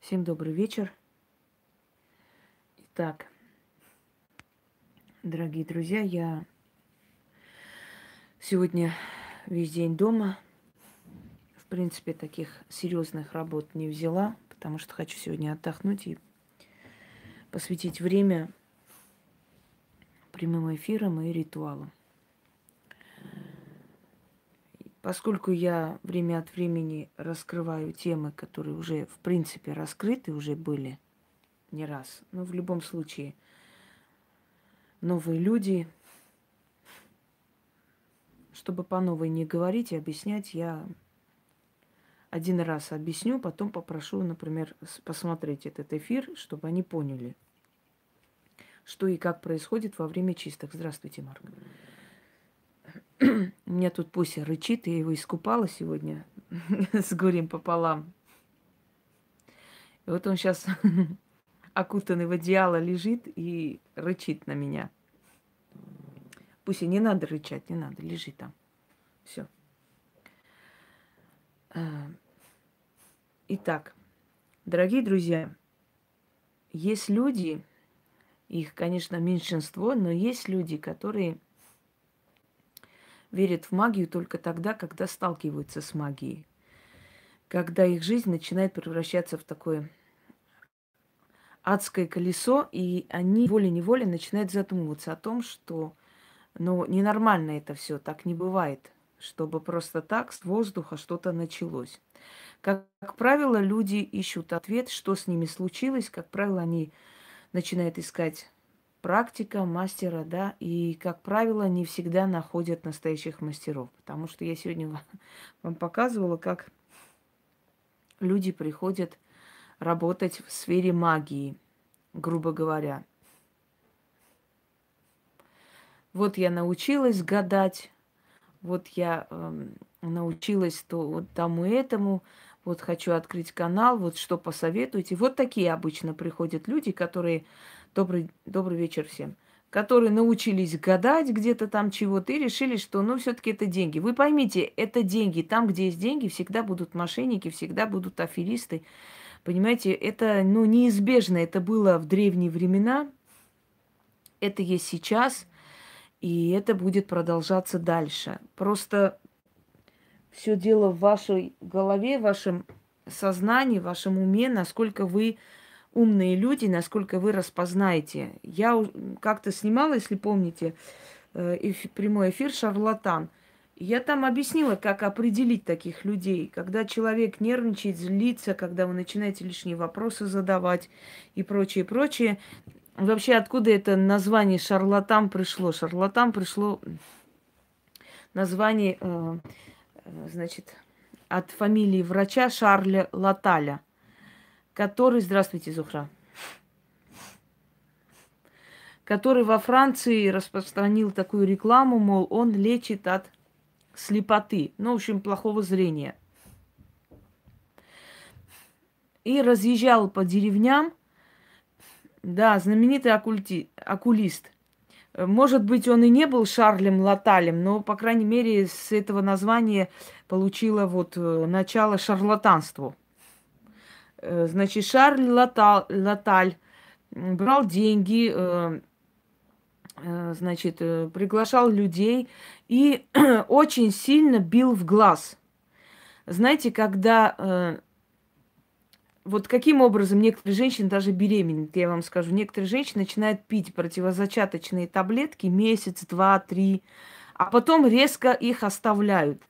Всем добрый вечер. Итак, дорогие друзья, я сегодня весь день дома. В принципе, таких серьезных работ не взяла, потому что хочу сегодня отдохнуть и посвятить время прямым эфирам и ритуалам. Поскольку я время от времени раскрываю темы, которые уже, в принципе, раскрыты, уже были не раз, но в любом случае новые люди, чтобы по новой не говорить и объяснять, я один раз объясню, потом попрошу, например, посмотреть этот эфир, чтобы они поняли, что и как происходит во время чисток. Здравствуйте, Марк. У меня тут Пуся рычит, я его искупала сегодня с горем пополам. И вот он сейчас окутанный в одеяло лежит и рычит на меня. Пуся, не надо рычать, не надо, лежи там. Все. А, итак, дорогие друзья, есть люди, их, конечно, меньшинство, но есть люди, которые верят в магию только тогда, когда сталкиваются с магией. Когда их жизнь начинает превращаться в такое адское колесо, и они волей-неволей начинают задумываться о том, что ну, ненормально это все, так не бывает, чтобы просто так с воздуха что-то началось. Как, как правило, люди ищут ответ, что с ними случилось. Как правило, они начинают искать практика мастера, да, и, как правило, не всегда находят настоящих мастеров. Потому что я сегодня вам показывала, как люди приходят работать в сфере магии, грубо говоря. Вот я научилась гадать, вот я э, научилась то вот тому этому, вот хочу открыть канал, вот что посоветуете. Вот такие обычно приходят люди, которые Добрый, добрый вечер всем. Которые научились гадать где-то там чего-то и решили, что ну все-таки это деньги. Вы поймите, это деньги. Там, где есть деньги, всегда будут мошенники, всегда будут аферисты. Понимаете, это ну, неизбежно. Это было в древние времена, это есть сейчас, и это будет продолжаться дальше. Просто все дело в вашей голове, в вашем сознании, в вашем уме, насколько вы умные люди, насколько вы распознаете. Я как-то снимала, если помните, э, прямой эфир «Шарлатан». Я там объяснила, как определить таких людей. Когда человек нервничает, злится, когда вы начинаете лишние вопросы задавать и прочее, прочее. Вообще, откуда это название шарлатан пришло? Шарлатан пришло название, э, э, значит, от фамилии врача Шарля Латаля – который, здравствуйте, Зухра, который во Франции распространил такую рекламу, мол, он лечит от слепоты, ну, в общем, плохого зрения. И разъезжал по деревням, да, знаменитый оккульти, оккулист. Может быть, он и не был Шарлем Латалем, но, по крайней мере, с этого названия получило вот э, начало шарлатанству. Э, значит, Шарль Латаль, Латаль брал деньги, э, э, значит, приглашал людей и очень сильно бил в глаз. Знаете, когда вот каким образом некоторые женщины, даже беременные, я вам скажу, некоторые женщины начинают пить противозачаточные таблетки месяц, два, три, а потом резко их оставляют.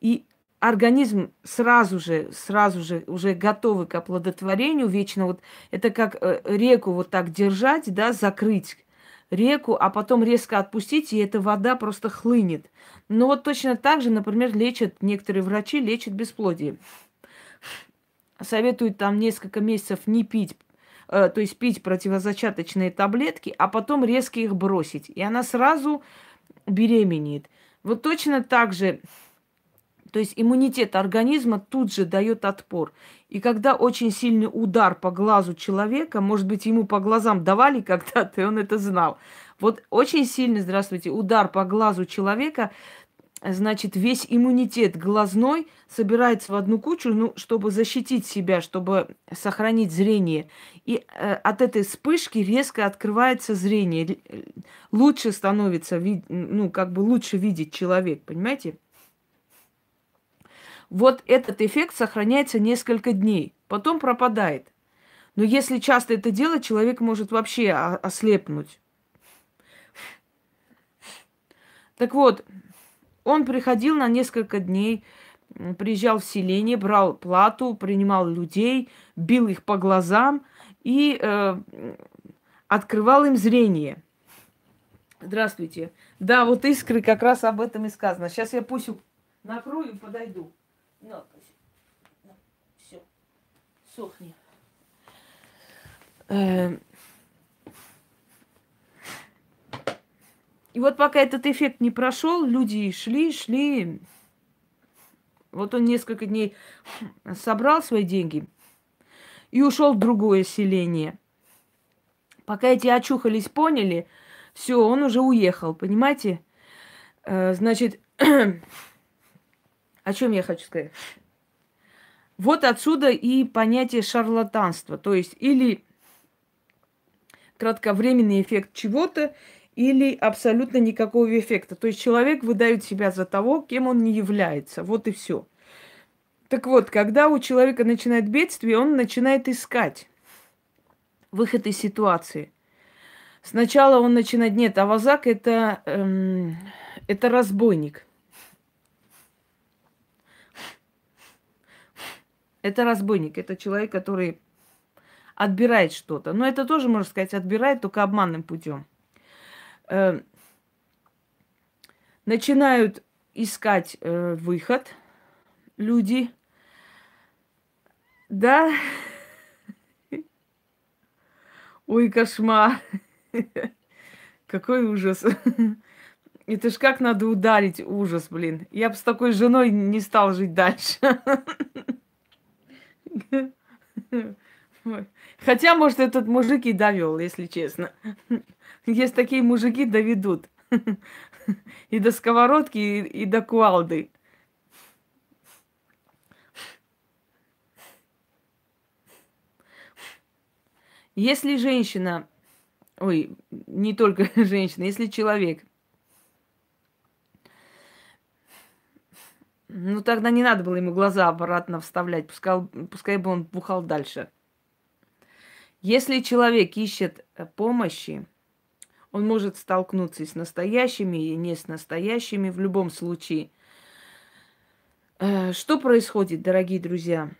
И организм сразу же, сразу же уже готовый к оплодотворению вечно. Вот это как э, реку вот так держать, да, закрыть реку, а потом резко отпустить, и эта вода просто хлынет. Но вот точно так же, например, лечат, некоторые врачи лечат бесплодие. Советуют там несколько месяцев не пить, э, то есть пить противозачаточные таблетки, а потом резко их бросить. И она сразу беременеет. Вот точно так же то есть иммунитет организма тут же дает отпор. И когда очень сильный удар по глазу человека, может быть, ему по глазам давали когда-то, и он это знал. Вот очень сильный, здравствуйте, удар по глазу человека значит, весь иммунитет глазной собирается в одну кучу, ну, чтобы защитить себя, чтобы сохранить зрение. И э, от этой вспышки резко открывается зрение. Лучше становится, ну, как бы лучше видеть человек, понимаете? Вот этот эффект сохраняется несколько дней, потом пропадает. Но если часто это делать, человек может вообще ослепнуть. Так вот, он приходил на несколько дней, приезжал в селение, брал плату, принимал людей, бил их по глазам и э, открывал им зрение. Здравствуйте. Да, вот искры как раз об этом и сказано. Сейчас я пусть накрою и подойду. Ну, все, сохни. Э, И вот пока этот эффект не прошел, люди шли, шли. Вот он несколько дней собрал свои деньги и ушел в другое селение. Пока эти очухались, поняли, все, он уже уехал, понимаете? Э, значит, о чем я хочу сказать? Вот отсюда и понятие шарлатанства. То есть или кратковременный эффект чего-то, или абсолютно никакого эффекта. То есть человек выдает себя за того, кем он не является. Вот и все. Так вот, когда у человека начинает бедствие, он начинает искать выход из ситуации. Сначала он начинает... Нет, авазак это, эм, это разбойник. Это разбойник, это человек, который отбирает что-то. Но это тоже, можно сказать, отбирает только обманным путем э, начинают искать э, выход люди. Да. Ой, кошмар. Какой ужас. Это ж как надо ударить ужас, блин. Я бы с такой женой не стал жить дальше. Хотя, может, этот мужик и довел, если честно. Есть такие мужики, доведут. И до сковородки, и, до кувалды. Если женщина, ой, не только женщина, если человек, ну тогда не надо было ему глаза обратно вставлять, пускай, пускай бы он бухал дальше. Если человек ищет помощи, он может столкнуться и с настоящими, и не с настоящими в любом случае. Э, что происходит, дорогие друзья?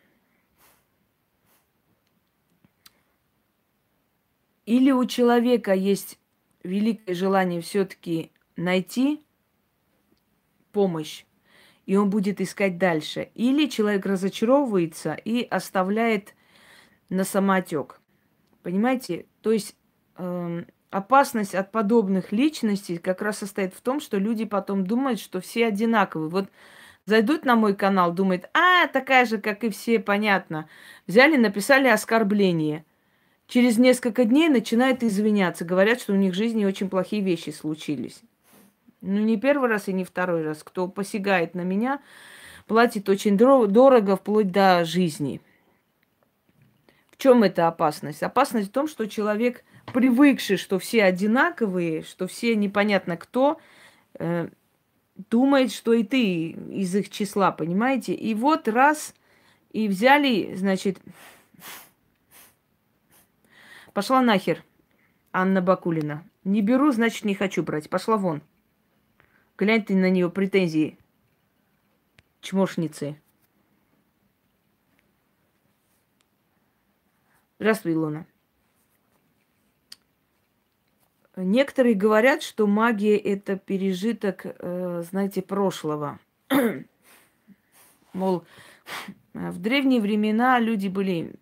Или у человека есть великое желание все-таки найти помощь, и он будет искать дальше. Или человек разочаровывается и оставляет на самотек. Понимаете? То есть эм, опасность от подобных личностей как раз состоит в том, что люди потом думают, что все одинаковые. Вот зайдут на мой канал, думают, а, такая же, как и все, понятно. Взяли, написали оскорбление. Через несколько дней начинают извиняться, говорят, что у них в жизни очень плохие вещи случились. Ну, не первый раз и не второй раз. Кто посягает на меня, платит очень дорого, вплоть до жизни. В чем эта опасность? Опасность в том, что человек привыкший, что все одинаковые, что все непонятно кто, э, думает, что и ты из их числа, понимаете? И вот раз и взяли, значит, пошла нахер Анна Бакулина. Не беру, значит, не хочу брать. Пошла вон. Глянь ты на нее претензии. Чмошницы. Здравствуй, Илона. Некоторые говорят, что магия это пережиток, э, знаете, прошлого. Мол, в древние времена люди были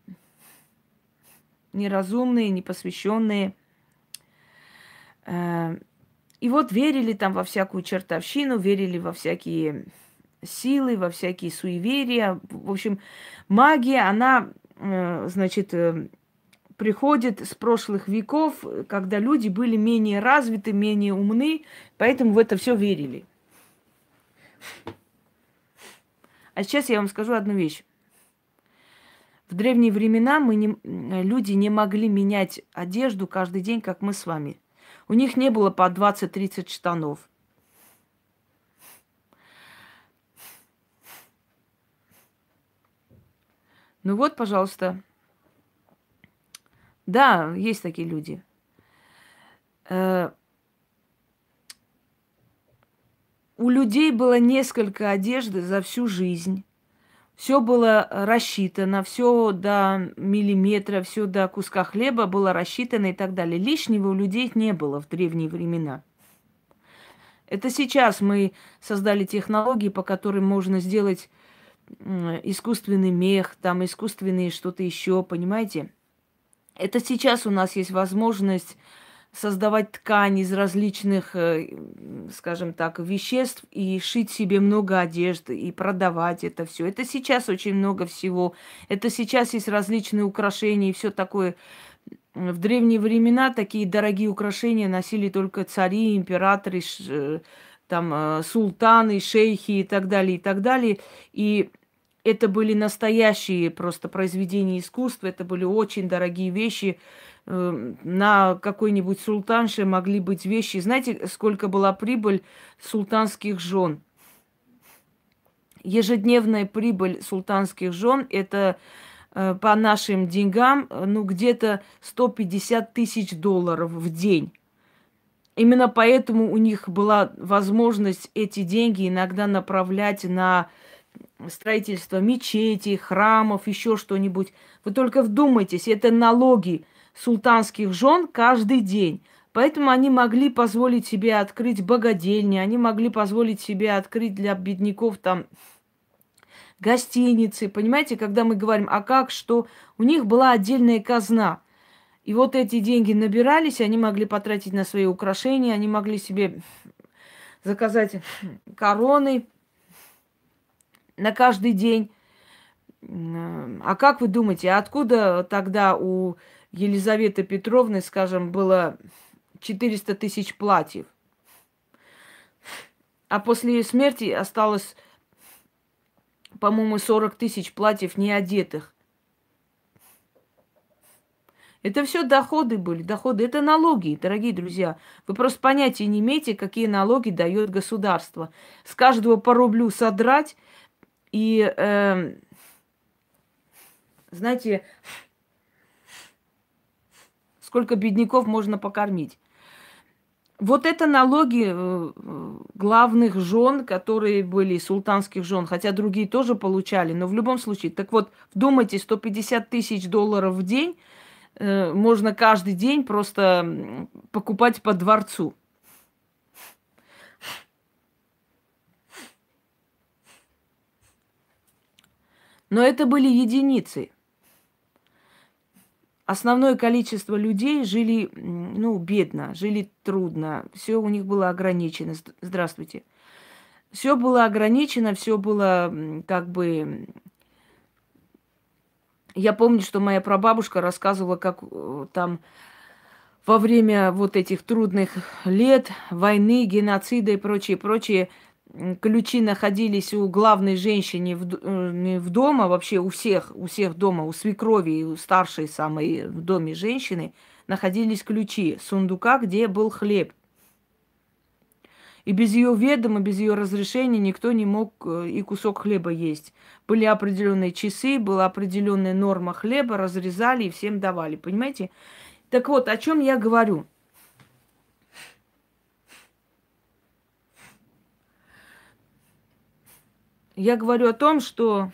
неразумные, непосвященные. Э, и вот верили там во всякую чертовщину, верили во всякие силы, во всякие суеверия. В общем, магия, она, э, значит, приходит с прошлых веков, когда люди были менее развиты, менее умны, поэтому в это все верили. А сейчас я вам скажу одну вещь. В древние времена мы не, люди не могли менять одежду каждый день, как мы с вами. У них не было по 20-30 штанов. Ну вот, пожалуйста. Да, есть такие люди. Э, у людей было несколько одежды за всю жизнь. Все было рассчитано, все до миллиметра, все до куска хлеба было рассчитано и так далее. Лишнего у людей не было в древние времена. Это сейчас мы создали технологии, по которым можно сделать искусственный мех, там искусственные что-то еще, понимаете? Это сейчас у нас есть возможность создавать ткань из различных, э, скажем так, веществ и шить себе много одежды и продавать это все. Это сейчас очень много всего. Это сейчас есть различные украшения и все такое. В древние времена такие дорогие украшения носили только цари, императоры, э, там, э, султаны, шейхи и так далее, и так далее. И это были настоящие просто произведения искусства, это были очень дорогие вещи. Эм, на какой-нибудь султанше могли быть вещи. Знаете, сколько была прибыль султанских жен? Ежедневная прибыль султанских жен – это э, по нашим деньгам, ну, где-то 150 тысяч долларов в день. Именно поэтому у них была возможность эти деньги иногда направлять на строительство мечетей, храмов, еще что-нибудь. Вы только вдумайтесь, это налоги султанских жен каждый день. Поэтому они могли позволить себе открыть богадельни, они могли позволить себе открыть для бедняков там гостиницы. Понимаете, когда мы говорим, а как, что у них была отдельная казна. И вот эти деньги набирались, они могли потратить на свои украшения, они могли себе заказать короны, на каждый день. А как вы думаете, откуда тогда у Елизаветы Петровны, скажем, было 400 тысяч платьев? А после ее смерти осталось, по-моему, 40 тысяч платьев неодетых. Это все доходы были, доходы. Это налоги, дорогие друзья. Вы просто понятия не имеете, какие налоги дает государство. С каждого по рублю содрать – и, э, знаете, сколько бедняков можно покормить. Вот это налоги э, главных жен, которые были султанских жен, хотя другие тоже получали, но в любом случае. Так вот, вдумайте, 150 тысяч долларов в день э, можно каждый день просто покупать по дворцу. Но это были единицы. Основное количество людей жили, ну, бедно, жили трудно, все у них было ограничено. Здравствуйте. Все было ограничено, все было как бы... Я помню, что моя прабабушка рассказывала, как э, там во время вот этих трудных лет, войны, геноцида и прочее, прочее, ключи находились у главной женщины в, э, в дома, вообще у всех, у всех дома, у свекрови, у старшей самой в доме женщины находились ключи сундука, где был хлеб. И без ее ведома, без ее разрешения никто не мог э, и кусок хлеба есть. Были определенные часы, была определенная норма хлеба, разрезали и всем давали, понимаете? Так вот, о чем я говорю – Я говорю о том, что...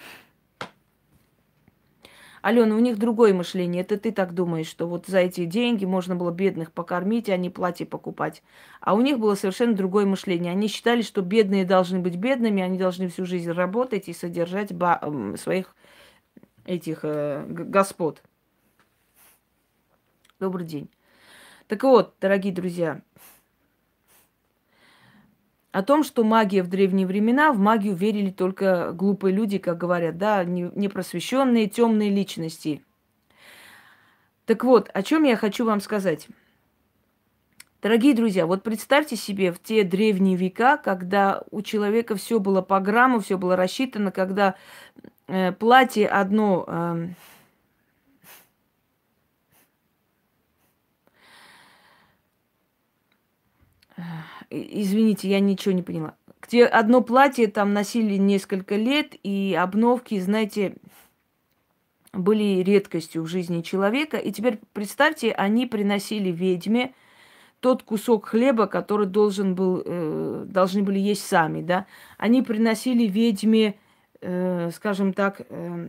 Алена, у них другое мышление. Это ты так думаешь, что вот за эти деньги можно было бедных покормить, а не платье покупать. А у них было совершенно другое мышление. Они считали, что бедные должны быть бедными, они должны всю жизнь работать и содержать своих этих э, господ. Добрый день. Так вот, дорогие друзья, о том, что магия в древние времена, в магию верили только глупые люди, как говорят, да, непросвещенные, темные личности. Так вот, о чем я хочу вам сказать. Дорогие друзья, вот представьте себе в те древние века, когда у человека все было по грамму, все было рассчитано, когда э, платье одно э, Извините, я ничего не поняла. Где одно платье там носили несколько лет, и обновки, знаете, были редкостью в жизни человека. И теперь представьте, они приносили ведьме тот кусок хлеба, который должен был, э, должны были есть сами, да. Они приносили ведьме, э, скажем так, э,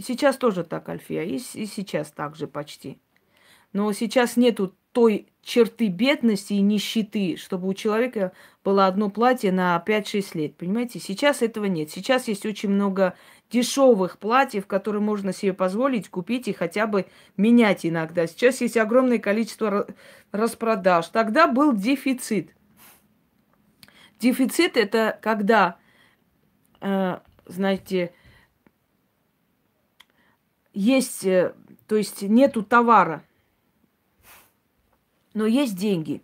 сейчас тоже так, Альфия, и, и сейчас так же почти. Но сейчас нету той черты бедности и нищеты, чтобы у человека было одно платье на 5-6 лет. Понимаете, сейчас этого нет. Сейчас есть очень много дешевых платьев, которые можно себе позволить купить и хотя бы менять иногда. Сейчас есть огромное количество распродаж. Тогда был дефицит. Дефицит это когда, э, знаете, есть, э, то есть нету товара, но есть деньги.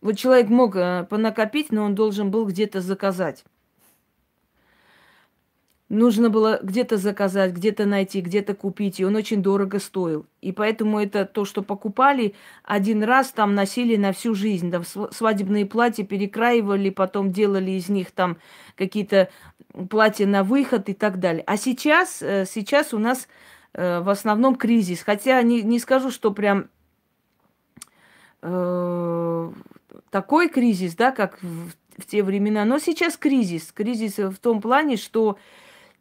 Вот человек мог э, понакопить, но он должен был где-то заказать. Нужно было где-то заказать, где-то найти, где-то купить, и он очень дорого стоил. И поэтому это то, что покупали, один раз там носили на всю жизнь. Да, свадебные платья перекраивали, потом делали из них там какие-то платья на выход и так далее. А сейчас, э, сейчас у нас в основном кризис. Хотя не, не скажу, что прям э, такой кризис, да, как в, в те времена. Но сейчас кризис. Кризис в том плане, что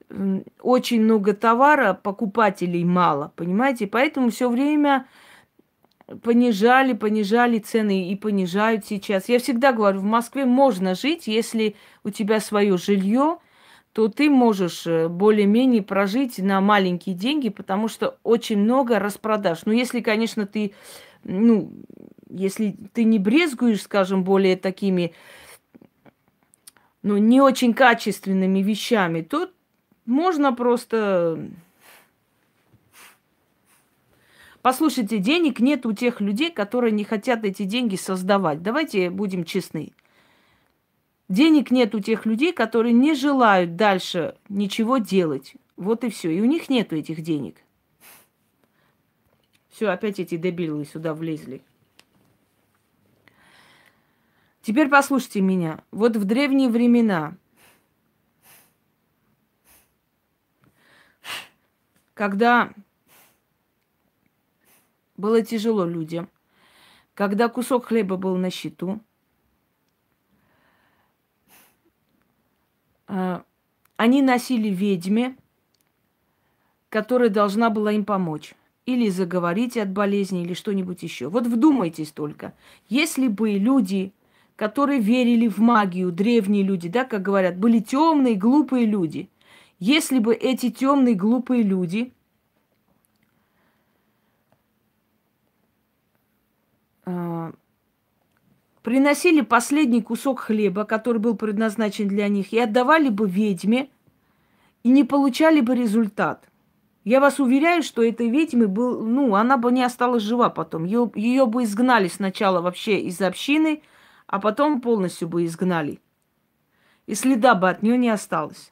э, очень много товара, покупателей мало, понимаете? Поэтому все время понижали, понижали цены и понижают сейчас. Я всегда говорю, в Москве можно жить, если у тебя свое жилье, то ты можешь э, более-менее прожить на маленькие деньги, потому что очень много распродаж. Ну, если, конечно, ты, ну, если ты не брезгуешь, скажем, более такими, ну, не очень качественными вещами, то можно просто... Послушайте, денег нет у тех людей, которые не хотят эти деньги создавать. Давайте будем честны. Денег нет у тех людей, которые не желают дальше ничего делать. Вот и все. И у них нету этих денег. Все, опять эти дебилы сюда влезли. Теперь послушайте меня. Вот в древние времена, когда было тяжело людям, когда кусок хлеба был на счету, они носили ведьме, которая должна была им помочь. Или заговорить от болезни, или что-нибудь еще. Вот вдумайтесь только. Если бы люди, которые верили в магию, древние люди, да, как говорят, были темные, глупые люди, если бы эти темные, глупые люди э, приносили последний кусок хлеба, который был предназначен для них, и отдавали бы ведьме, и не получали бы результат. Я вас уверяю, что этой ведьмы был, ну, она бы не осталась жива потом. Ее, ее бы изгнали сначала вообще из общины, а потом полностью бы изгнали. И следа бы от нее не осталось.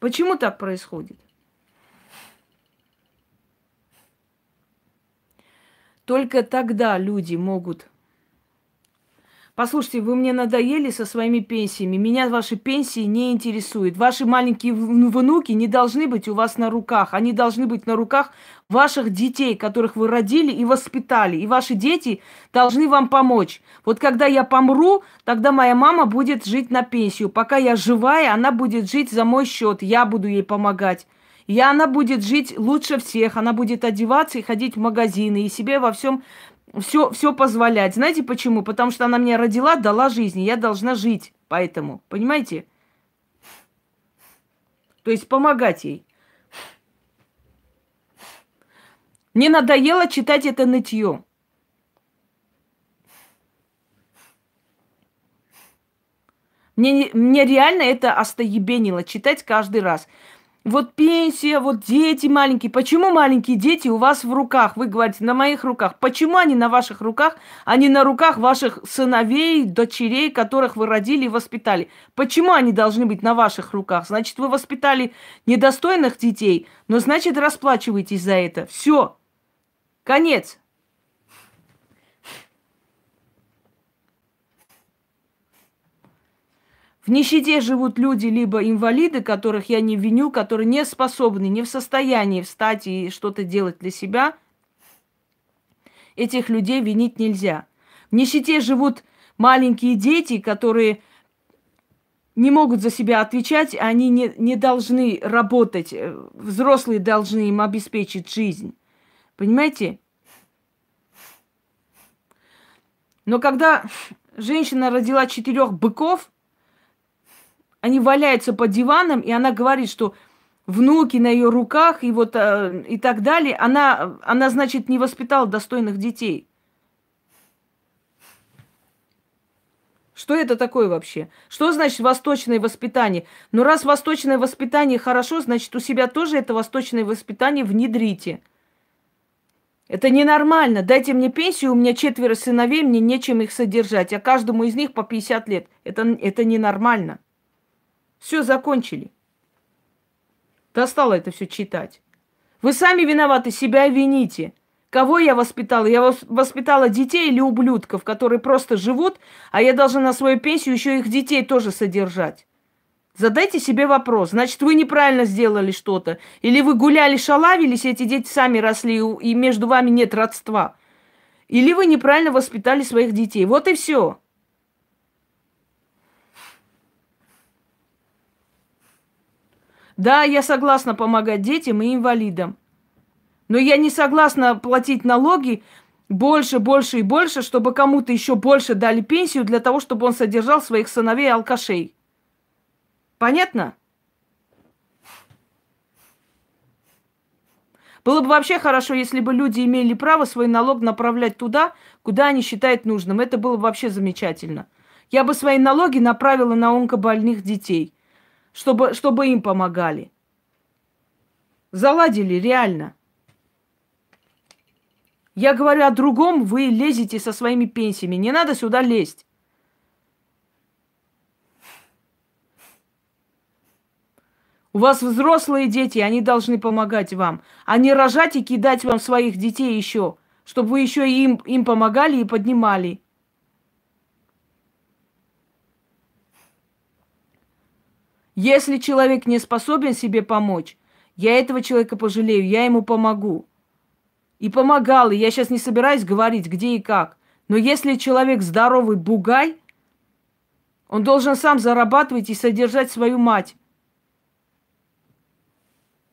Почему так происходит? Только тогда люди могут... Послушайте, вы мне надоели со своими пенсиями. Меня ваши пенсии не интересуют. Ваши маленькие внуки не должны быть у вас на руках. Они должны быть на руках ваших детей, которых вы родили и воспитали. И ваши дети должны вам помочь. Вот когда я помру, тогда моя мама будет жить на пенсию. Пока я живая, она будет жить за мой счет. Я буду ей помогать. И она будет жить лучше всех, она будет одеваться и ходить в магазины, и себе во всем все, все позволять. Знаете почему? Потому что она меня родила, дала жизнь, я должна жить поэтому. Понимаете? То есть помогать ей. Мне надоело читать это нытье. Мне, мне реально это остоебенило читать каждый раз. Вот пенсия, вот дети маленькие. Почему маленькие дети у вас в руках? Вы говорите, на моих руках. Почему они на ваших руках, а не на руках ваших сыновей, дочерей, которых вы родили и воспитали? Почему они должны быть на ваших руках? Значит, вы воспитали недостойных детей, но значит, расплачиваетесь за это. Все. Конец. В нищете живут люди, либо инвалиды, которых я не виню, которые не способны, не в состоянии встать и что-то делать для себя. Этих людей винить нельзя. В нищете живут маленькие дети, которые не могут за себя отвечать, они не, не должны работать. Взрослые должны им обеспечить жизнь. Понимаете? Но когда женщина родила четырех быков, они валяются по диванам, и она говорит, что внуки на ее руках и вот э, и так далее. Она, она, значит, не воспитала достойных детей. Что это такое вообще? Что значит восточное воспитание? Ну, раз восточное воспитание хорошо, значит, у себя тоже это восточное воспитание внедрите. Это ненормально. Дайте мне пенсию, у меня четверо сыновей, мне нечем их содержать, а каждому из них по 50 лет. Это, это ненормально. Все, закончили. Достало это все читать. Вы сами виноваты, себя вините. Кого я воспитала? Я воспитала детей или ублюдков, которые просто живут, а я должна на свою пенсию еще их детей тоже содержать. Задайте себе вопрос. Значит, вы неправильно сделали что-то. Или вы гуляли, шалавились, эти дети сами росли, и между вами нет родства. Или вы неправильно воспитали своих детей. Вот и все. Да, я согласна помогать детям и инвалидам. Но я не согласна платить налоги больше, больше и больше, чтобы кому-то еще больше дали пенсию для того, чтобы он содержал своих сыновей алкашей. Понятно? Было бы вообще хорошо, если бы люди имели право свой налог направлять туда, куда они считают нужным. Это было бы вообще замечательно. Я бы свои налоги направила на онкобольных детей – чтобы, чтобы им помогали. Заладили, реально. Я говорю о другом, вы лезете со своими пенсиями. Не надо сюда лезть. У вас взрослые дети, они должны помогать вам, а не рожать и кидать вам своих детей еще, чтобы вы еще им, им помогали и поднимали. Если человек не способен себе помочь, я этого человека пожалею, я ему помогу. И помогал, и я сейчас не собираюсь говорить, где и как. Но если человек здоровый бугай, он должен сам зарабатывать и содержать свою мать.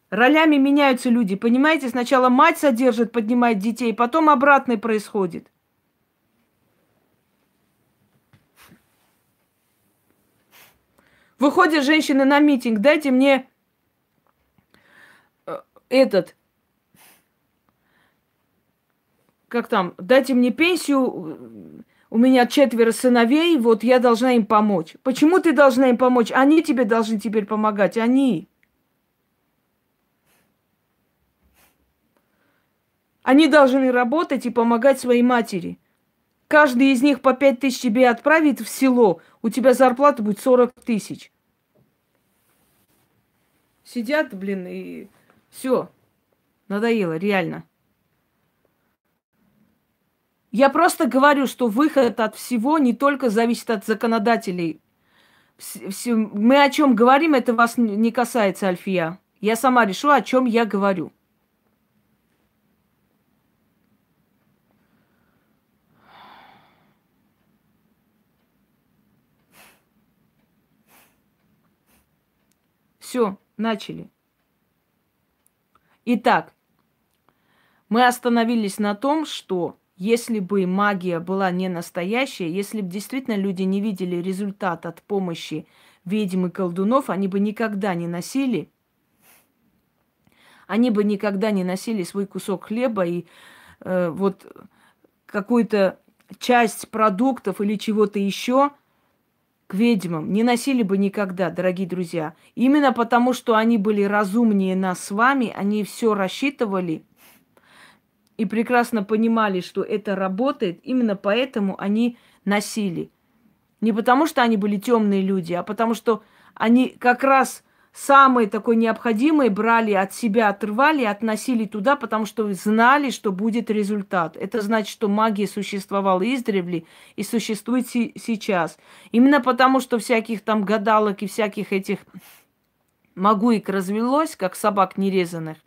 Ролями меняются люди, понимаете? Сначала мать содержит, поднимает детей, потом обратное происходит – Выходит женщина на митинг, дайте мне э, этот, как там, дайте мне пенсию, у меня четверо сыновей, вот я должна им помочь. Почему ты должна им помочь? Они тебе должны теперь помогать, они. Они должны работать и помогать своей матери. Каждый из них по пять тысяч тебе отправит в село, у тебя зарплата будет 40 тысяч. Сидят, блин, и все. Надоело, реально. Я просто говорю, что выход от всего не только зависит от законодателей. Мы о чем говорим, это вас не касается, Альфия. Я сама решу, о чем я говорю. Все, начали. Итак, мы остановились на том, что если бы магия была не настоящая, если бы действительно люди не видели результат от помощи ведьм и колдунов, они бы никогда не носили, они бы никогда не носили свой кусок хлеба и э, вот какую-то часть продуктов или чего-то еще к ведьмам не носили бы никогда, дорогие друзья. Именно потому, что они были разумнее нас с вами, они все рассчитывали и прекрасно понимали, что это работает, именно поэтому они носили. Не потому, что они были темные люди, а потому, что они как раз самые такой необходимые брали от себя, отрывали относили туда, потому что знали, что будет результат. Это значит, что магия существовала издревле и существует си- сейчас. Именно потому, что всяких там гадалок и всяких этих магуик развелось, как собак нерезанных,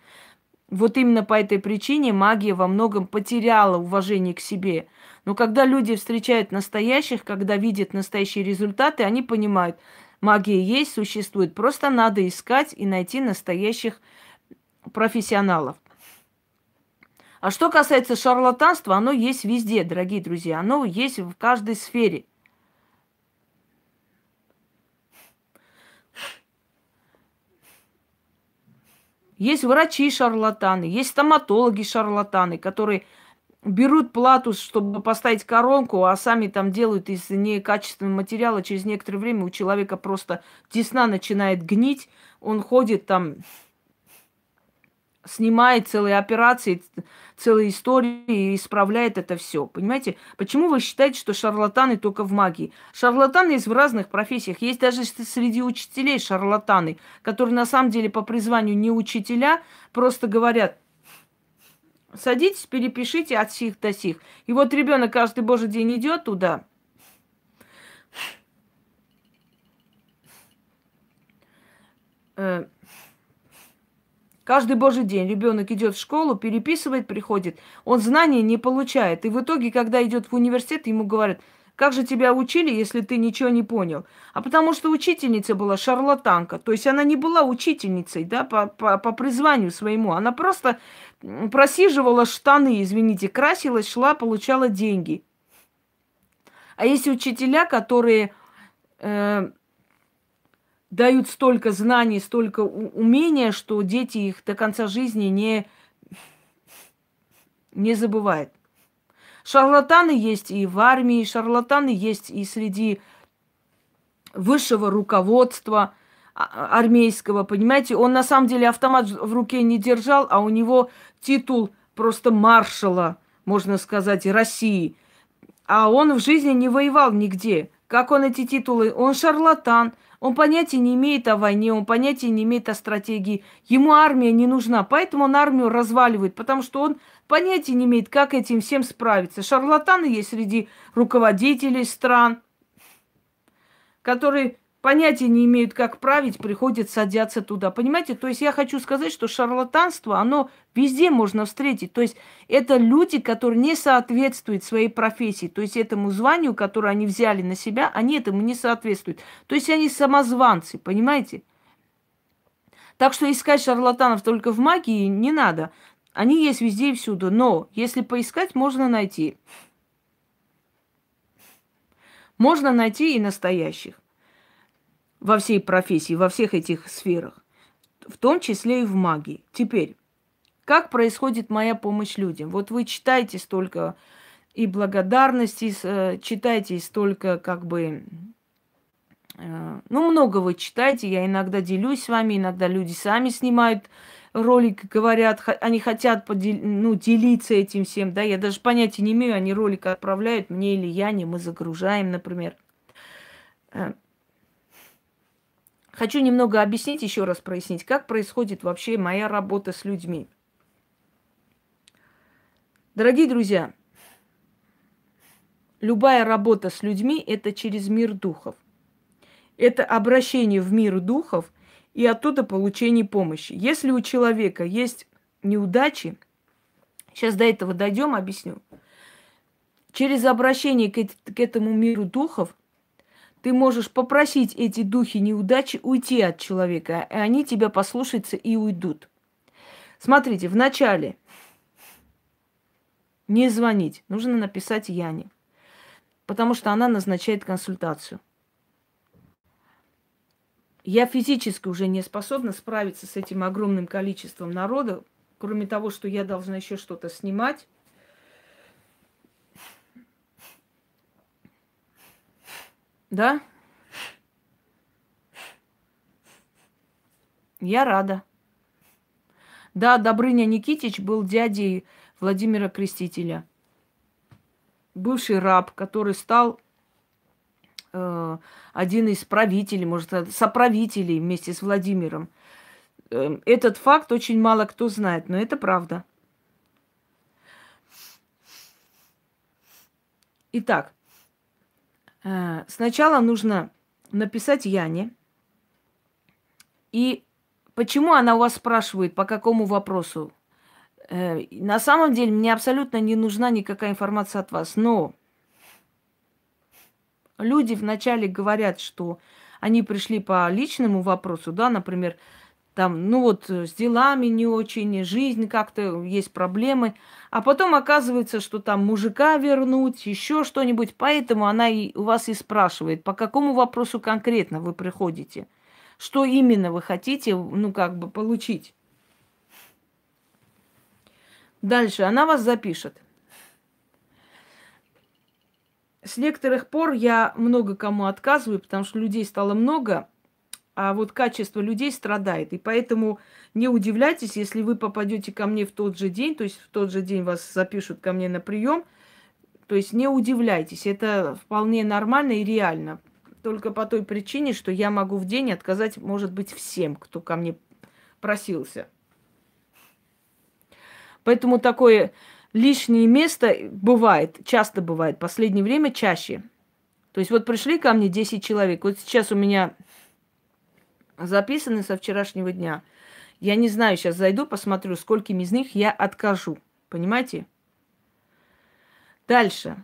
вот именно по этой причине магия во многом потеряла уважение к себе. Но когда люди встречают настоящих, когда видят настоящие результаты, они понимают, магия есть, существует. Просто надо искать и найти настоящих профессионалов. А что касается шарлатанства, оно есть везде, дорогие друзья. Оно есть в каждой сфере. Есть врачи-шарлатаны, есть стоматологи-шарлатаны, которые берут плату, чтобы поставить коронку, а сами там делают из некачественного материала. Через некоторое время у человека просто десна начинает гнить, он ходит там снимает целые операции, целые истории и исправляет это все. Понимаете? Почему вы считаете, что шарлатаны только в магии? Шарлатаны есть в разных профессиях. Есть даже среди учителей шарлатаны, которые на самом деле по призванию не учителя, просто говорят, садитесь, перепишите от сих до сих. И вот ребенок каждый божий день идет туда, э, Каждый божий день ребенок идет в школу, переписывает, приходит. Он знания не получает. И в итоге, когда идет в университет, ему говорят, как же тебя учили, если ты ничего не понял? А потому что учительница была шарлатанка. То есть она не была учительницей, да, по, по, по призванию своему. Она просто просиживала штаны, извините, красилась, шла, получала деньги. А есть учителя, которые э, дают столько знаний, столько умения, что дети их до конца жизни не, не забывают. Шарлатаны есть и в армии, шарлатаны есть и среди высшего руководства а, армейского, понимаете? Он на самом деле автомат в руке не держал, а у него титул просто маршала, можно сказать, России. А он в жизни не воевал нигде. Как он эти титулы? Он шарлатан, он понятия не имеет о войне, он понятия не имеет о стратегии. Ему армия не нужна, поэтому он армию разваливает, потому что он понятия не имеет, как этим всем справиться. Шарлатаны есть среди руководителей стран, которые понятия не имеют, как править, приходят, садятся туда. Понимаете? То есть я хочу сказать, что шарлатанство, оно везде можно встретить. То есть это люди, которые не соответствуют своей профессии. То есть этому званию, которое они взяли на себя, они этому не соответствуют. То есть они самозванцы, понимаете? Так что искать шарлатанов только в магии не надо. Они есть везде и всюду. Но если поискать, можно найти. Можно найти и настоящих во всей профессии, во всех этих сферах, в том числе и в магии. Теперь, как происходит моя помощь людям? Вот вы читаете столько и благодарности, э, читаете столько как бы... Э, ну, много вы читаете, я иногда делюсь с вами, иногда люди сами снимают ролик, говорят, они хотят подел, ну, делиться этим всем, да, я даже понятия не имею, они ролик отправляют мне или Яне, мы загружаем, например. Э, Хочу немного объяснить, еще раз прояснить, как происходит вообще моя работа с людьми. Дорогие друзья, любая работа с людьми – это через мир духов. Это обращение в мир духов и оттуда получение помощи. Если у человека есть неудачи, сейчас до этого дойдем, объясню. Через обращение к, к этому миру духов ты можешь попросить эти духи неудачи уйти от человека, и они тебя послушаются и уйдут. Смотрите, вначале не звонить, нужно написать Яне, потому что она назначает консультацию. Я физически уже не способна справиться с этим огромным количеством народа, кроме того, что я должна еще что-то снимать. Да? Я рада. Да, Добрыня Никитич был дядей Владимира Крестителя. Бывший раб, который стал э, один из правителей, может, соправителей вместе с Владимиром. Э, этот факт очень мало кто знает, но это правда. Итак, э, сначала нужно написать Яне. И почему она у вас спрашивает, по какому вопросу? Э, на самом деле мне абсолютно не нужна никакая информация от вас, но люди вначале говорят, что они пришли по личному вопросу, да, например, там, ну вот, с делами не очень, жизнь как-то, есть проблемы. А потом оказывается, что там мужика вернуть, еще что-нибудь. Поэтому она и у вас и спрашивает, по какому вопросу конкретно вы приходите. Что именно вы хотите, ну, как бы, получить. Дальше она вас запишет. С некоторых пор я много кому отказываю, потому что людей стало много, а вот качество людей страдает. И поэтому не удивляйтесь, если вы попадете ко мне в тот же день, то есть в тот же день вас запишут ко мне на прием. То есть не удивляйтесь, это вполне нормально и реально. Только по той причине, что я могу в день отказать, может быть, всем, кто ко мне просился. Поэтому такое лишнее место бывает, часто бывает, в последнее время чаще. То есть вот пришли ко мне 10 человек. Вот сейчас у меня записаны со вчерашнего дня. Я не знаю, сейчас зайду, посмотрю, скольким из них я откажу. Понимаете? Дальше.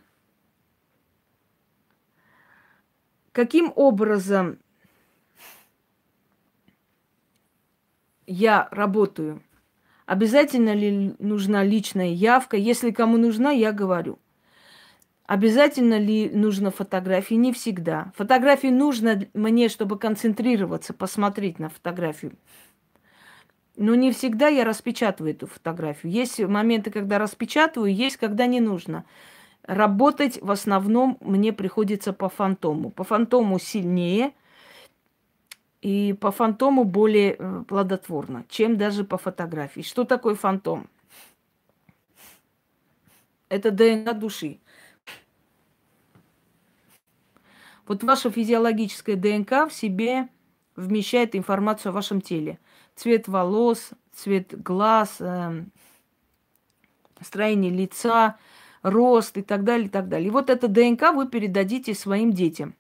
Каким образом я работаю? Обязательно ли нужна личная явка? Если кому нужна, я говорю. Обязательно ли нужно фотографии? Не всегда. Фотографии нужно мне, чтобы концентрироваться, посмотреть на фотографию. Но не всегда я распечатываю эту фотографию. Есть моменты, когда распечатываю, есть, когда не нужно. Работать в основном мне приходится по фантому. По фантому сильнее – и по фантому более э, плодотворно, чем даже по фотографии. Что такое фантом? Это ДНК души. Вот ваша физиологическая ДНК в себе вмещает информацию о вашем теле. Цвет волос, цвет глаз, э, строение лица, рост и так далее, и так далее. И вот это ДНК вы передадите своим детям.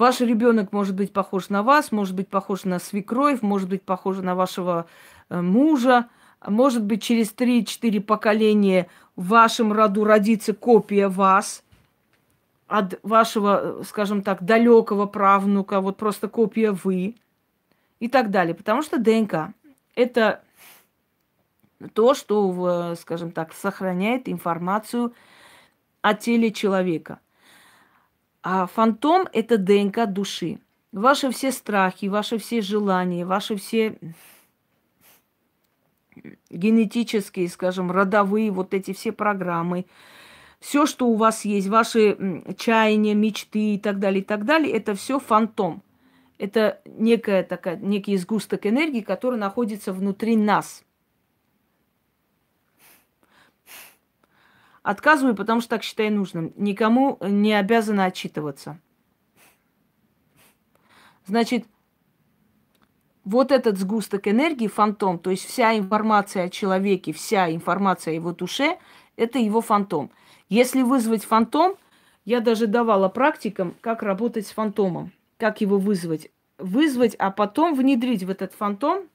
Ваш ребенок может быть похож на вас, может быть похож на свекровь, может быть похож на вашего э, мужа, может быть через 3-4 поколения в вашем роду родится копия вас от вашего, скажем так, далекого правнука, вот просто копия вы и так далее. Потому что ДНК – это то, что, скажем так, сохраняет информацию о теле человека – а фантом – это ДНК души. Ваши все страхи, ваши все желания, ваши все генетические, скажем, родовые вот эти все программы, все, что у вас есть, ваши чаяния, мечты и так далее, и так далее, это все фантом. Это некая такая, некий сгусток энергии, который находится внутри нас – Отказываю, потому что так считаю нужным. Никому не обязана отчитываться. Значит, вот этот сгусток энергии, фантом, то есть вся информация о человеке, вся информация о его душе, это его фантом. Если вызвать фантом, я даже давала практикам, как работать с фантомом, как его вызвать. Вызвать, а потом внедрить в этот фантом.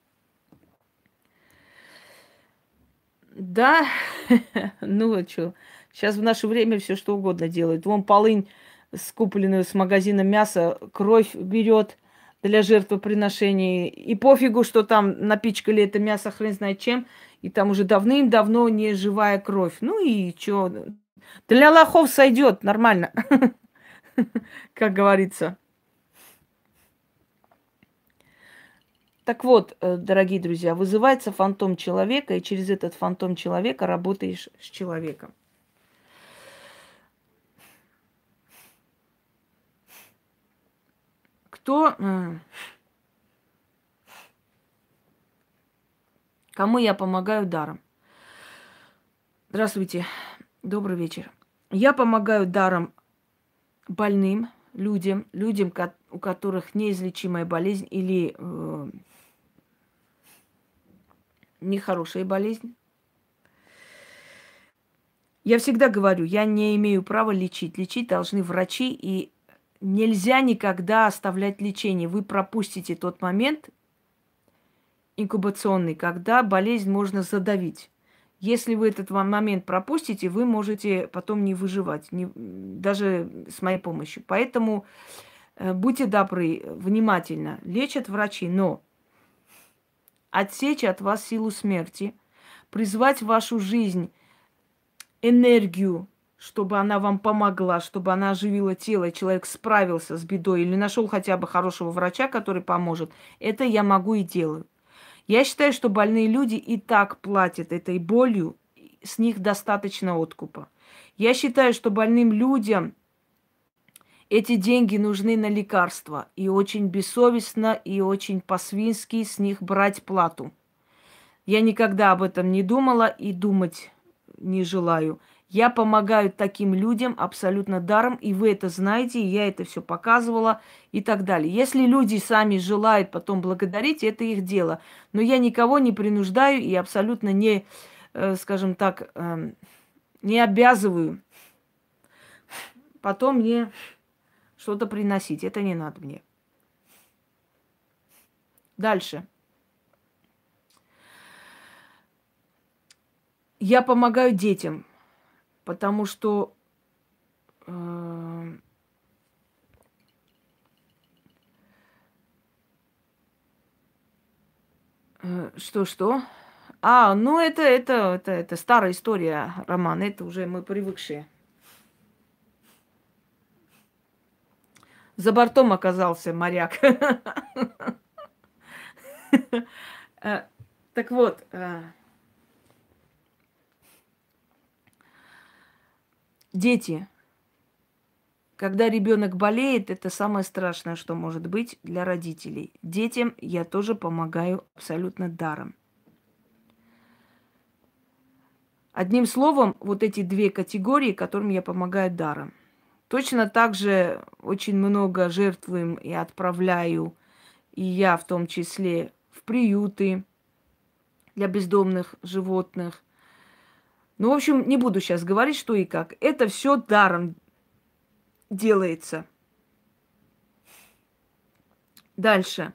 Да, ну а что, сейчас в наше время все что угодно делают. Вон полынь, скупленную с магазина мяса, кровь берет для жертвоприношений. И пофигу, что там напичкали это мясо хрен знает чем. И там уже давным-давно не живая кровь. Ну и что? Для лохов сойдет нормально, как говорится. Так вот, э, дорогие друзья, вызывается фантом человека, и через этот фантом человека работаешь с человеком. Кто... Э, Кому я помогаю даром? Здравствуйте, добрый вечер. Я помогаю даром больным людям, людям, у которых неизлечимая болезнь или э, нехорошая болезнь. Я всегда говорю, я не имею права лечить. Лечить должны врачи, и нельзя никогда оставлять лечение. Вы пропустите тот момент, инкубационный, когда болезнь можно задавить. Если вы этот момент пропустите, вы можете потом не выживать, не, даже с моей помощью. Поэтому э, будьте добры, внимательно. Лечат врачи, но отсечь от вас силу смерти, призвать в вашу жизнь энергию, чтобы она вам помогла, чтобы она оживила тело, человек справился с бедой или нашел хотя бы хорошего врача, который поможет, это я могу и делаю. Я считаю, что больные люди и так платят этой болью, с них достаточно откупа. Я считаю, что больным людям эти деньги нужны на лекарства. И очень бессовестно, и очень по-свински с них брать плату. Я никогда об этом не думала и думать не желаю. Я помогаю таким людям абсолютно даром, и вы это знаете, и я это все показывала и так далее. Если люди сами желают потом благодарить, это их дело. Но я никого не принуждаю и абсолютно не, э, скажем так, эм, не обязываю потом мне что-то приносить. Это не надо мне. Дальше. Я помогаю детям потому что э, э, что что? А, ну это это это это старая история, Роман, это уже мы привыкшие. За бортом оказался моряк. Э, так вот, Дети. Когда ребенок болеет, это самое страшное, что может быть для родителей. Детям я тоже помогаю абсолютно даром. Одним словом, вот эти две категории, которым я помогаю даром. Точно так же очень много жертвуем и отправляю, и я в том числе, в приюты для бездомных животных, ну, в общем, не буду сейчас говорить, что и как. Это все даром делается. Дальше.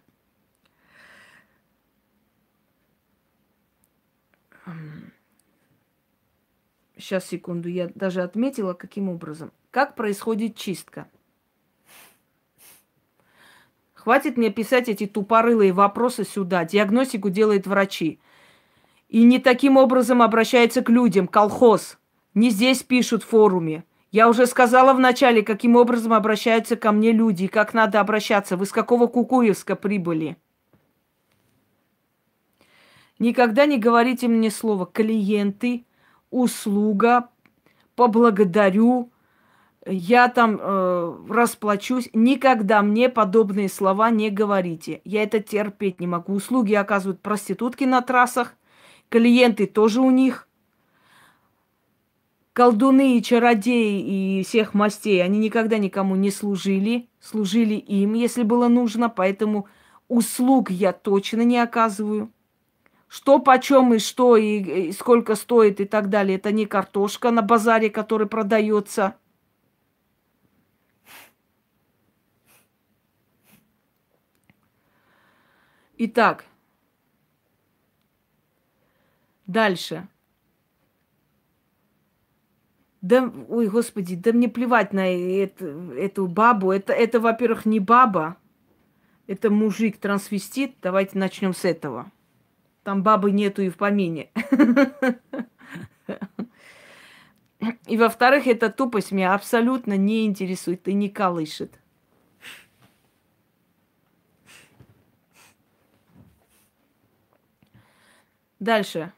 Сейчас, секунду, я даже отметила, каким образом. Как происходит чистка? Хватит мне писать эти тупорылые вопросы сюда. Диагностику делают врачи. И не таким образом обращается к людям, колхоз. Не здесь пишут в форуме. Я уже сказала вначале, каким образом обращаются ко мне люди и как надо обращаться. Вы с какого Кукуевска прибыли? Никогда не говорите мне слово клиенты, услуга, поблагодарю, я там э, расплачусь. Никогда мне подобные слова не говорите. Я это терпеть не могу. Услуги оказывают проститутки на трассах, клиенты тоже у них. Колдуны и чародеи и всех мастей, они никогда никому не служили. Служили им, если было нужно, поэтому услуг я точно не оказываю. Что почем и что, и, и сколько стоит и так далее, это не картошка на базаре, который продается. Итак, Дальше. Да, ой, господи, да мне плевать на это, эту бабу. Это, это, во-первых, не баба, это мужик-трансвестит. Давайте начнем с этого. Там бабы нету и в помине. И во-вторых, эта тупость меня абсолютно не интересует и не колышет. Дальше.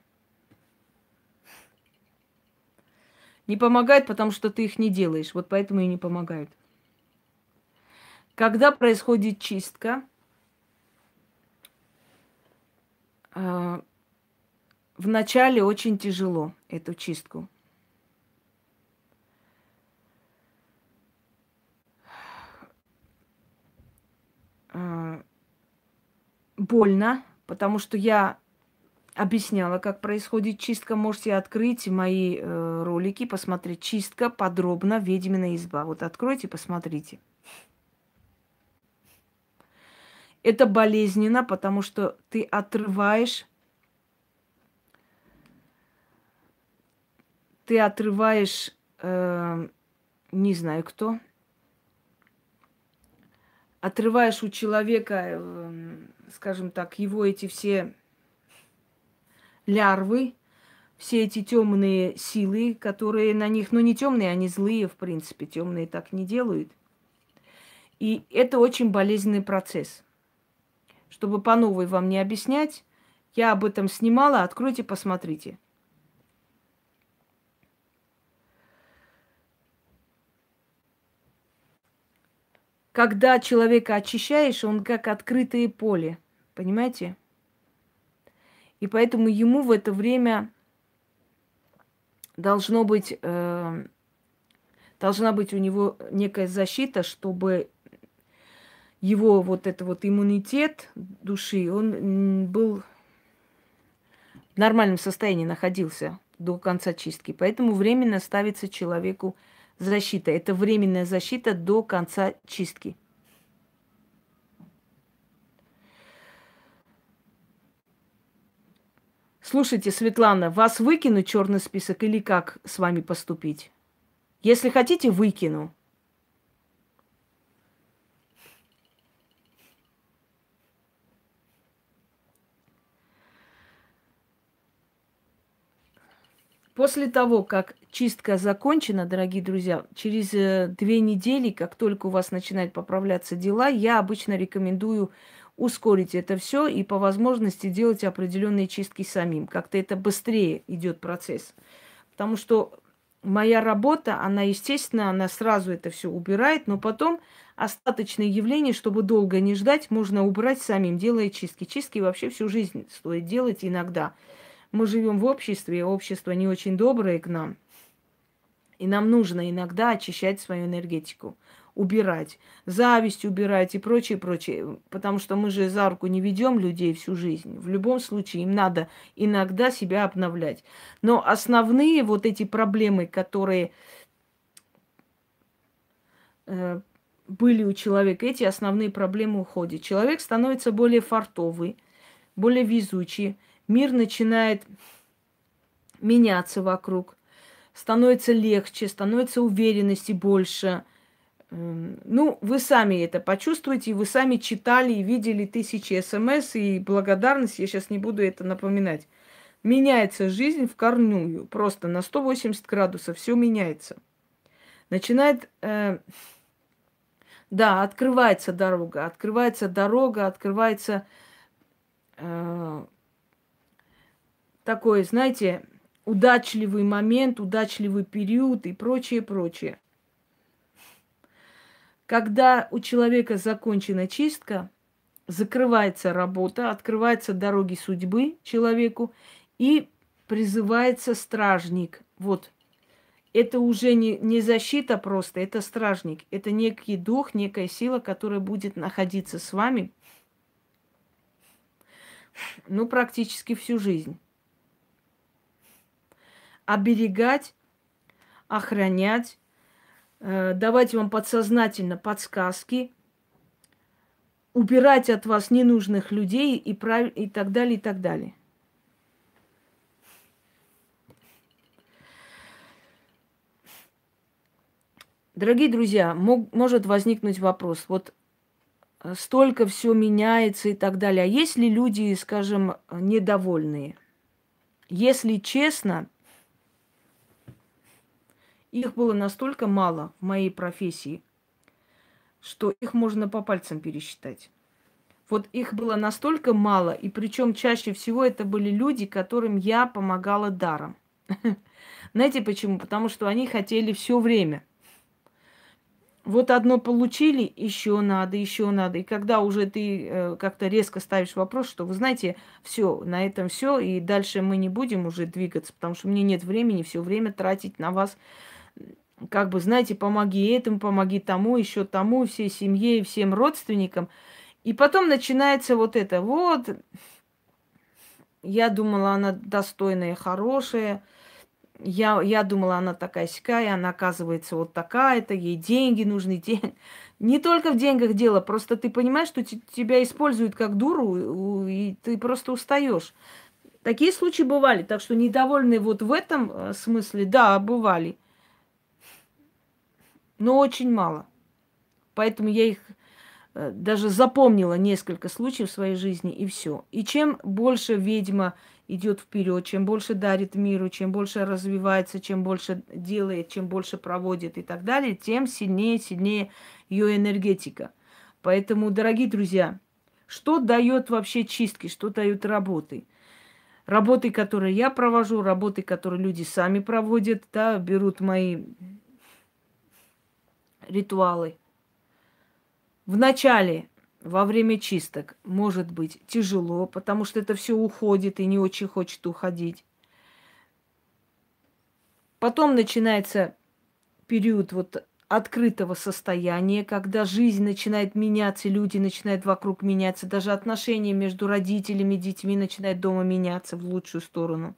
Не помогает, потому что ты их не делаешь. Вот поэтому и не помогают. Когда происходит чистка, а, вначале очень тяжело эту чистку. А, больно, потому что я объясняла, как происходит чистка. Можете открыть мои э, ролики, посмотреть чистка подробно «Ведьмина изба». Вот откройте, посмотрите. Это болезненно, потому что ты отрываешь, ты отрываешь, э, не знаю кто, отрываешь у человека, э, скажем так, его эти все лярвы, все эти темные силы, которые на них, ну не темные, они злые, в принципе, темные так не делают. И это очень болезненный процесс чтобы по новой вам не объяснять, я об этом снимала, откройте, посмотрите. Когда человека очищаешь, он как открытое поле, понимаете? И поэтому ему в это время должно быть, э, должна быть у него некая защита, чтобы его вот это вот иммунитет души, он был в нормальном состоянии находился до конца чистки. Поэтому временно ставится человеку защита. Это временная защита до конца чистки. Слушайте, Светлана, вас выкину черный список или как с вами поступить? Если хотите, выкину. После того, как чистка закончена, дорогие друзья, через э, две недели, как только у вас начинают поправляться дела, я обычно рекомендую ускорить это все и по возможности делать определенные чистки самим. Как-то это быстрее идет процесс. Потому что моя работа, она, естественно, она сразу это все убирает, но потом остаточные явления, чтобы долго не ждать, можно убрать самим, делая чистки. Чистки вообще всю жизнь стоит делать иногда. Мы живем в обществе, и общество не очень доброе к нам. И нам нужно иногда очищать свою энергетику, убирать, зависть убирать и прочее, прочее. Потому что мы же за руку не ведем людей всю жизнь. В любом случае им надо иногда себя обновлять. Но основные вот эти проблемы, которые э, были у человека, эти основные проблемы уходят. Человек становится более фартовый, более везучий, мир начинает меняться вокруг, становится легче, становится уверенности больше. Эм, ну, вы сами это почувствуете, вы сами читали и видели тысячи смс и благодарность, я сейчас не буду это напоминать. Меняется жизнь в корнюю, просто на 180 градусов все меняется. Начинает, э, да, открывается дорога, открывается дорога, открывается э, такой, знаете, удачливый момент, удачливый период и прочее, прочее. Когда у человека закончена чистка, закрывается работа, открываются дороги судьбы человеку и призывается стражник. Вот. Это уже не, не защита просто, это стражник. Это некий дух, некая сила, которая будет находиться с вами, ну, практически всю жизнь оберегать, охранять, давать вам подсознательно подсказки, убирать от вас ненужных людей и, прав... и так далее, и так далее. Дорогие друзья, мог, может возникнуть вопрос, вот э, столько все меняется и так далее. А есть ли люди, скажем, недовольные? Если честно, их было настолько мало в моей профессии, что их можно по пальцам пересчитать. Вот их было настолько мало, и причем чаще всего это были люди, которым я помогала даром. Знаете почему? Потому что они хотели все время. вот одно получили, еще надо, еще надо. И когда уже ты э, как-то резко ставишь вопрос, что вы знаете, все, на этом все, и дальше мы не будем уже двигаться, потому что мне нет времени все время тратить на вас. Как бы, знаете, помоги этому, помоги тому, еще тому, всей семье и всем родственникам. И потом начинается вот это. Вот, я думала, она достойная, хорошая, я, я думала, она такая сякая, она оказывается вот такая-то, ей деньги нужны, день. Не только в деньгах дело, просто ты понимаешь, что тебя используют как дуру, и ты просто устаешь. Такие случаи бывали, так что недовольные вот в этом э, смысле, да, бывали. Но очень мало. Поэтому я их Э, даже запомнила несколько случаев в своей жизни, и все. И чем больше ведьма идет вперед, чем больше дарит миру, чем больше развивается, чем больше делает, чем больше проводит и так далее, тем сильнее, сильнее ее энергетика. Поэтому, дорогие друзья, что дает вообще чистки, что дают работы? Работы, которые я провожу, работы, которые люди сами проводят, да, берут мои ритуалы – в начале, во время чисток, может быть тяжело, потому что это все уходит и не очень хочет уходить. Потом начинается период вот открытого состояния, когда жизнь начинает меняться, люди начинают вокруг меняться, даже отношения между родителями и детьми начинают дома меняться в лучшую сторону.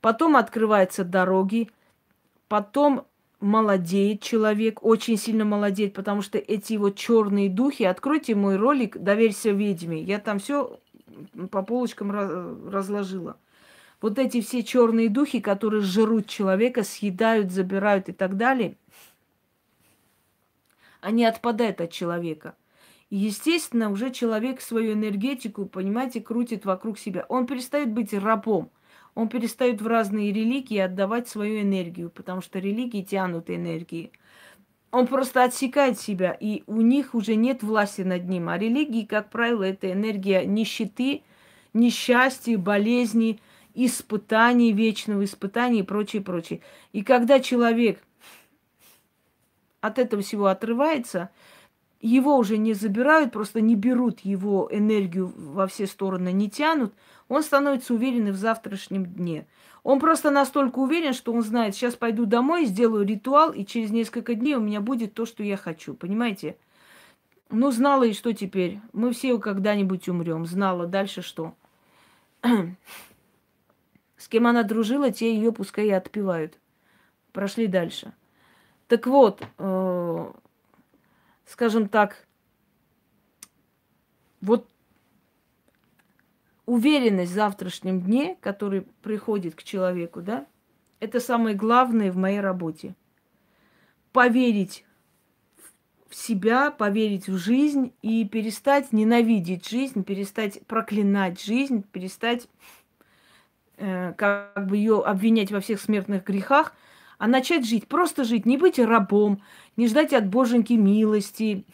Потом открываются дороги, потом молодеет человек, очень сильно молодеет, потому что эти вот черные духи, откройте мой ролик «Доверься ведьме», я там все по полочкам разложила. Вот эти все черные духи, которые жрут человека, съедают, забирают и так далее, они отпадают от человека. И, естественно, уже человек свою энергетику, понимаете, крутит вокруг себя. Он перестает быть рабом – он перестает в разные религии отдавать свою энергию, потому что религии тянут энергии. Он просто отсекает себя, и у них уже нет власти над ним. А религии, как правило, это энергия нищеты, несчастья, болезни, испытаний, вечного испытания и прочее, прочее. И когда человек от этого всего отрывается, его уже не забирают, просто не берут его энергию во все стороны, не тянут, он становится уверенным в завтрашнем дне. Он просто настолько уверен, что он знает, сейчас пойду домой, сделаю ритуал, и через несколько дней у меня будет то, что я хочу. Понимаете? Ну, знала и что теперь? Мы все когда-нибудь умрем. Знала. Дальше что? С кем она дружила, те ее пускай и отпевают. Прошли дальше. Так вот, э, скажем так, вот уверенность в завтрашнем дне, который приходит к человеку, да, это самое главное в моей работе. Поверить в себя, поверить в жизнь и перестать ненавидеть жизнь, перестать проклинать жизнь, перестать э, как бы ее обвинять во всех смертных грехах, а начать жить, просто жить, не быть рабом, не ждать от Боженьки милости,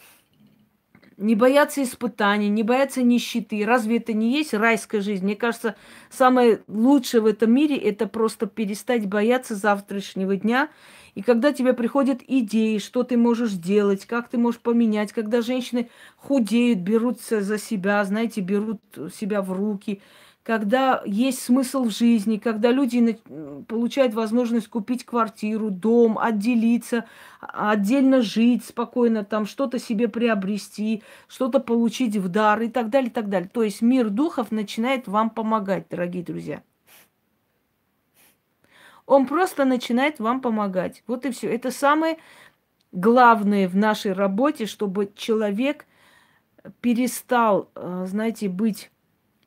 не бояться испытаний, не бояться нищеты. Разве это не есть райская жизнь? Мне кажется, самое лучшее в этом мире – это просто перестать бояться завтрашнего дня. И когда тебе приходят идеи, что ты можешь сделать, как ты можешь поменять, когда женщины худеют, берутся за себя, знаете, берут себя в руки – когда есть смысл в жизни, когда люди получают возможность купить квартиру, дом, отделиться, а, отдельно жить спокойно, там что-то себе приобрести, что-то получить в дар и так далее, и так далее. То есть мир духов начинает вам помогать, дорогие друзья. Он просто начинает вам помогать. Вот и все. Это самое главное в нашей работе, чтобы человек перестал, э, знаете, быть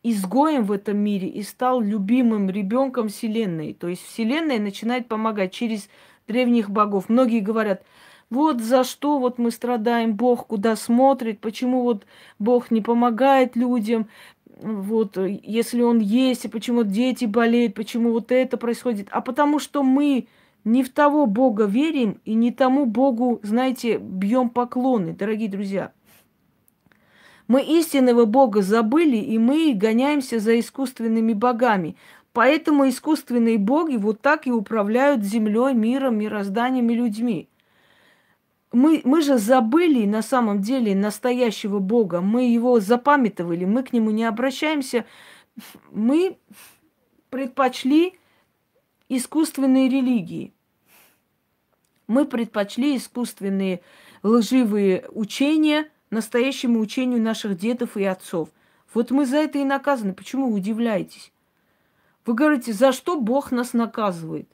изгоем в этом мире и стал любимым ребенком Вселенной. То есть Вселенная начинает помогать через древних богов. Многие говорят, вот за что вот мы страдаем, Бог куда смотрит, почему вот Бог не помогает людям, вот если Он есть, и почему дети болеют, почему вот это происходит. А потому что мы не в того Бога верим и не тому Богу, знаете, бьем поклоны, дорогие друзья. Мы истинного Бога забыли, и мы гоняемся за искусственными богами. Поэтому искусственные боги вот так и управляют землей, миром, мирозданием и людьми. мы, мы же забыли на самом деле настоящего Бога. Мы его запамятовали, мы к нему не обращаемся. Мы предпочли искусственные религии. Мы предпочли искусственные лживые учения настоящему учению наших дедов и отцов. Вот мы за это и наказаны. Почему вы удивляетесь? Вы говорите, за что Бог нас наказывает?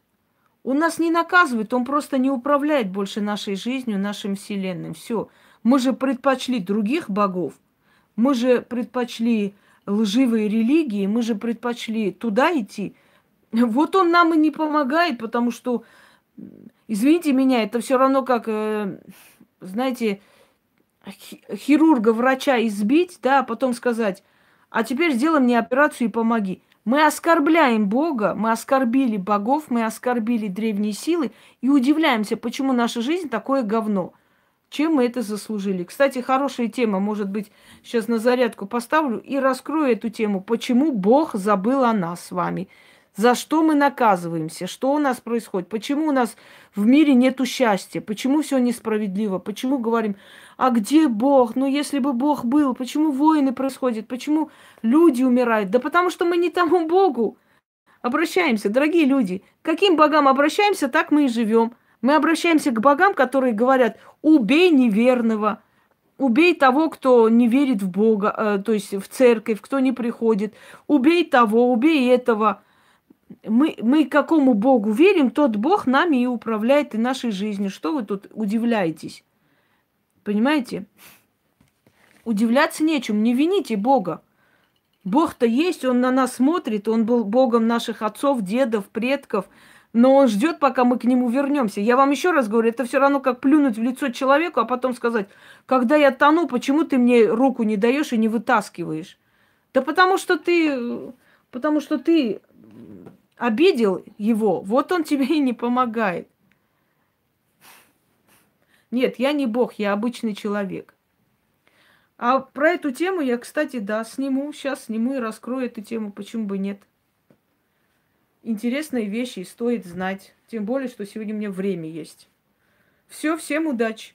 Он нас не наказывает, он просто не управляет больше нашей жизнью, нашим вселенным. Все. Мы же предпочли других богов. Мы же предпочли лживые религии, мы же предпочли туда идти. Вот он нам и не помогает, потому что, извините меня, это все равно как, э, знаете, хирурга, врача избить, да, а потом сказать, а теперь сделай мне операцию и помоги. Мы оскорбляем Бога, мы оскорбили богов, мы оскорбили древние силы и удивляемся, почему наша жизнь такое говно. Чем мы это заслужили? Кстати, хорошая тема, может быть, сейчас на зарядку поставлю и раскрою эту тему. Почему Бог забыл о нас с вами? За что мы наказываемся? Что у нас происходит? Почему у нас в мире нету счастья? Почему все несправедливо? Почему говорим, а где Бог? Ну, если бы Бог был, почему войны происходят? Почему люди умирают? Да потому что мы не тому Богу обращаемся, дорогие люди. Каким богам обращаемся, так мы и живем. Мы обращаемся к богам, которые говорят, убей неверного, убей того, кто не верит в Бога, э, то есть в церковь, кто не приходит, убей того, убей этого – мы, мы какому Богу верим, тот Бог нами и управляет и нашей жизнью. Что вы тут удивляетесь? Понимаете? Удивляться нечем, не вините Бога. Бог-то есть, Он на нас смотрит, Он был Богом наших отцов, дедов, предков, но Он ждет, пока мы к Нему вернемся. Я вам еще раз говорю, это все равно как плюнуть в лицо человеку, а потом сказать, когда я тону, почему ты мне руку не даешь и не вытаскиваешь? Да потому что ты, потому что ты обидел его, вот он тебе и не помогает. Нет, я не Бог, я обычный человек. А про эту тему я, кстати, да, сниму. Сейчас сниму и раскрою эту тему, почему бы нет. Интересные вещи стоит знать. Тем более, что сегодня у меня время есть. Все, всем удачи.